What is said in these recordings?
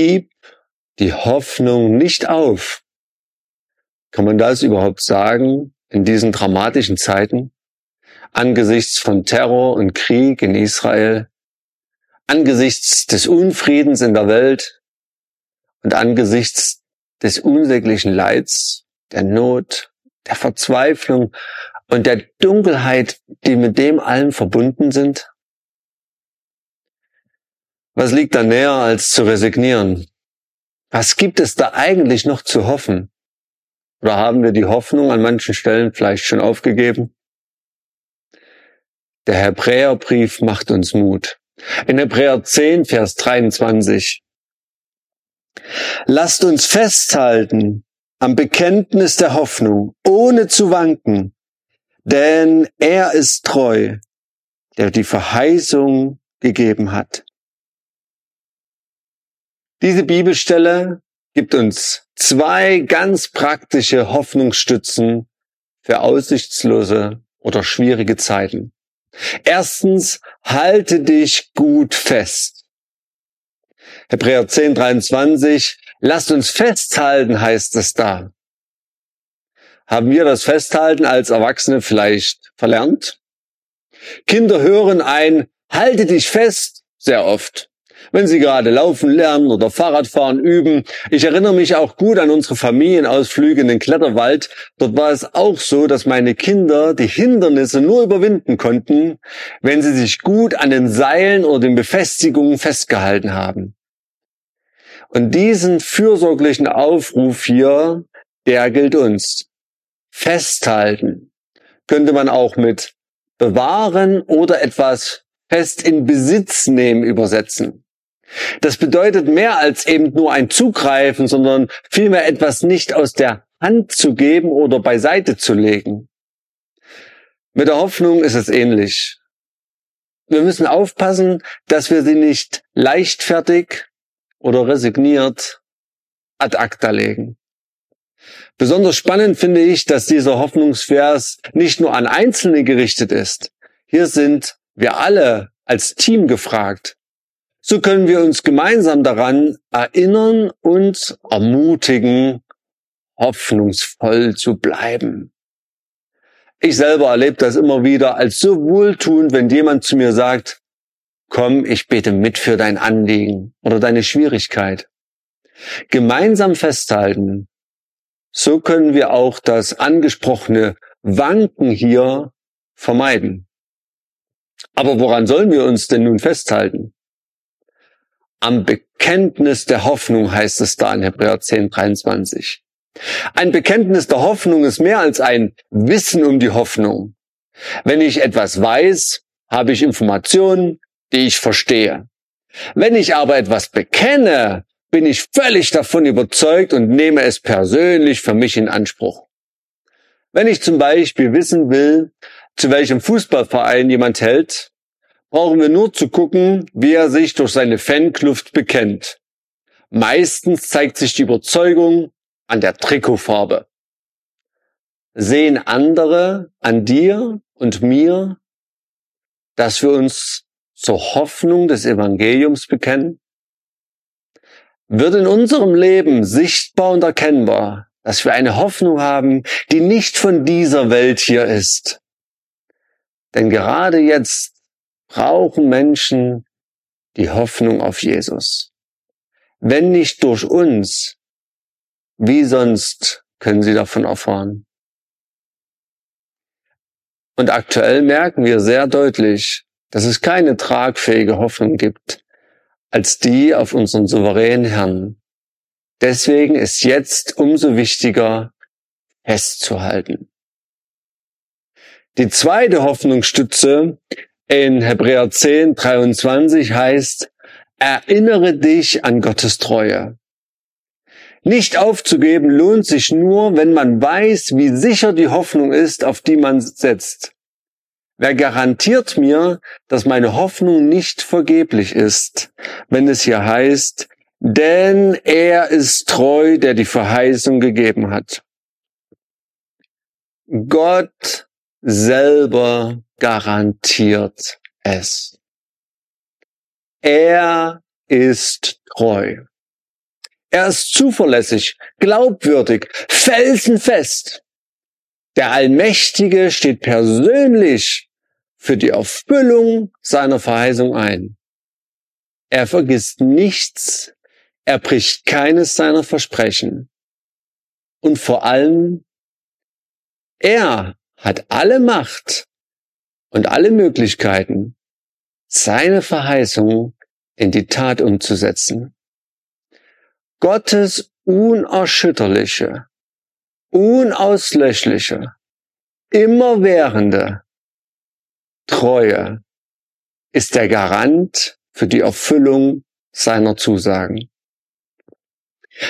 Gib die Hoffnung nicht auf. Kann man das überhaupt sagen in diesen dramatischen Zeiten? Angesichts von Terror und Krieg in Israel, angesichts des Unfriedens in der Welt und angesichts des unsäglichen Leids, der Not, der Verzweiflung und der Dunkelheit, die mit dem allen verbunden sind? Was liegt da näher, als zu resignieren? Was gibt es da eigentlich noch zu hoffen? Oder haben wir die Hoffnung an manchen Stellen vielleicht schon aufgegeben? Der Hebräerbrief macht uns Mut. In Hebräer 10, Vers 23. Lasst uns festhalten am Bekenntnis der Hoffnung, ohne zu wanken, denn er ist treu, der die Verheißung gegeben hat. Diese Bibelstelle gibt uns zwei ganz praktische Hoffnungsstützen für aussichtslose oder schwierige Zeiten. Erstens, halte dich gut fest. Hebräer 10, 23, lasst uns festhalten, heißt es da. Haben wir das Festhalten als Erwachsene vielleicht verlernt? Kinder hören ein, halte dich fest, sehr oft wenn sie gerade laufen lernen oder Fahrradfahren üben. Ich erinnere mich auch gut an unsere Familienausflüge in den Kletterwald. Dort war es auch so, dass meine Kinder die Hindernisse nur überwinden konnten, wenn sie sich gut an den Seilen oder den Befestigungen festgehalten haben. Und diesen fürsorglichen Aufruf hier, der gilt uns. Festhalten könnte man auch mit bewahren oder etwas fest in Besitz nehmen übersetzen. Das bedeutet mehr als eben nur ein Zugreifen, sondern vielmehr etwas nicht aus der Hand zu geben oder beiseite zu legen. Mit der Hoffnung ist es ähnlich. Wir müssen aufpassen, dass wir sie nicht leichtfertig oder resigniert ad acta legen. Besonders spannend finde ich, dass dieser Hoffnungsvers nicht nur an Einzelne gerichtet ist. Hier sind wir alle als Team gefragt. So können wir uns gemeinsam daran erinnern und ermutigen, hoffnungsvoll zu bleiben. Ich selber erlebe das immer wieder als so wohltuend, wenn jemand zu mir sagt, komm, ich bete mit für dein Anliegen oder deine Schwierigkeit. Gemeinsam festhalten. So können wir auch das angesprochene Wanken hier vermeiden. Aber woran sollen wir uns denn nun festhalten? Am Bekenntnis der Hoffnung heißt es da in Hebräer 10, 23. Ein Bekenntnis der Hoffnung ist mehr als ein Wissen um die Hoffnung. Wenn ich etwas weiß, habe ich Informationen, die ich verstehe. Wenn ich aber etwas bekenne, bin ich völlig davon überzeugt und nehme es persönlich für mich in Anspruch. Wenn ich zum Beispiel wissen will, zu welchem Fußballverein jemand hält, brauchen wir nur zu gucken, wie er sich durch seine Fankluft bekennt. Meistens zeigt sich die Überzeugung an der Trikotfarbe. Sehen andere an dir und mir, dass wir uns zur Hoffnung des Evangeliums bekennen? Wird in unserem Leben sichtbar und erkennbar, dass wir eine Hoffnung haben, die nicht von dieser Welt hier ist. Denn gerade jetzt brauchen Menschen die Hoffnung auf Jesus. Wenn nicht durch uns, wie sonst können sie davon erfahren? Und aktuell merken wir sehr deutlich, dass es keine tragfähige Hoffnung gibt als die auf unseren souveränen Herrn. Deswegen ist jetzt umso wichtiger, festzuhalten. Die zweite Hoffnungsstütze in Hebräer 10, 23 heißt, erinnere dich an Gottes Treue. Nicht aufzugeben lohnt sich nur, wenn man weiß, wie sicher die Hoffnung ist, auf die man setzt. Wer garantiert mir, dass meine Hoffnung nicht vergeblich ist, wenn es hier heißt, denn er ist treu, der die Verheißung gegeben hat. Gott selber garantiert es. Er ist treu. Er ist zuverlässig, glaubwürdig, felsenfest. Der Allmächtige steht persönlich für die Erfüllung seiner Verheißung ein. Er vergisst nichts, er bricht keines seiner Versprechen. Und vor allem, er hat alle Macht und alle Möglichkeiten, seine Verheißung in die Tat umzusetzen. Gottes unerschütterliche, unauslöschliche, immerwährende Treue ist der Garant für die Erfüllung seiner Zusagen.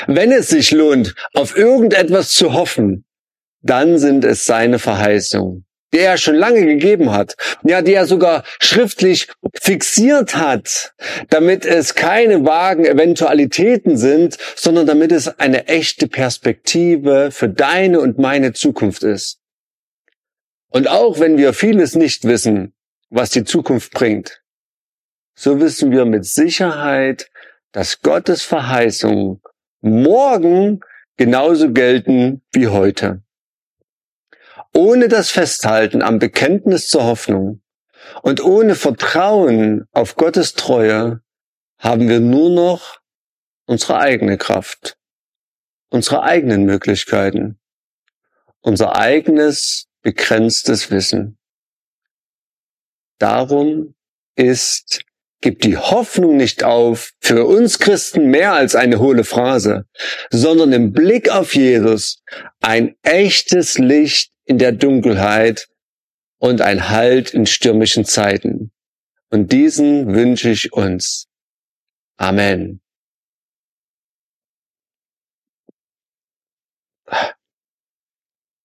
Wenn es sich lohnt, auf irgendetwas zu hoffen, dann sind es seine Verheißungen, die er schon lange gegeben hat, ja, die er sogar schriftlich fixiert hat, damit es keine vagen Eventualitäten sind, sondern damit es eine echte Perspektive für deine und meine Zukunft ist. Und auch wenn wir vieles nicht wissen, was die Zukunft bringt, so wissen wir mit Sicherheit, dass Gottes Verheißungen morgen genauso gelten wie heute. Ohne das Festhalten am Bekenntnis zur Hoffnung und ohne Vertrauen auf Gottes Treue haben wir nur noch unsere eigene Kraft, unsere eigenen Möglichkeiten, unser eigenes begrenztes Wissen. Darum ist Gib die Hoffnung nicht auf, für uns Christen mehr als eine hohle Phrase, sondern im Blick auf Jesus ein echtes Licht in der Dunkelheit und ein Halt in stürmischen Zeiten. Und diesen wünsche ich uns. Amen.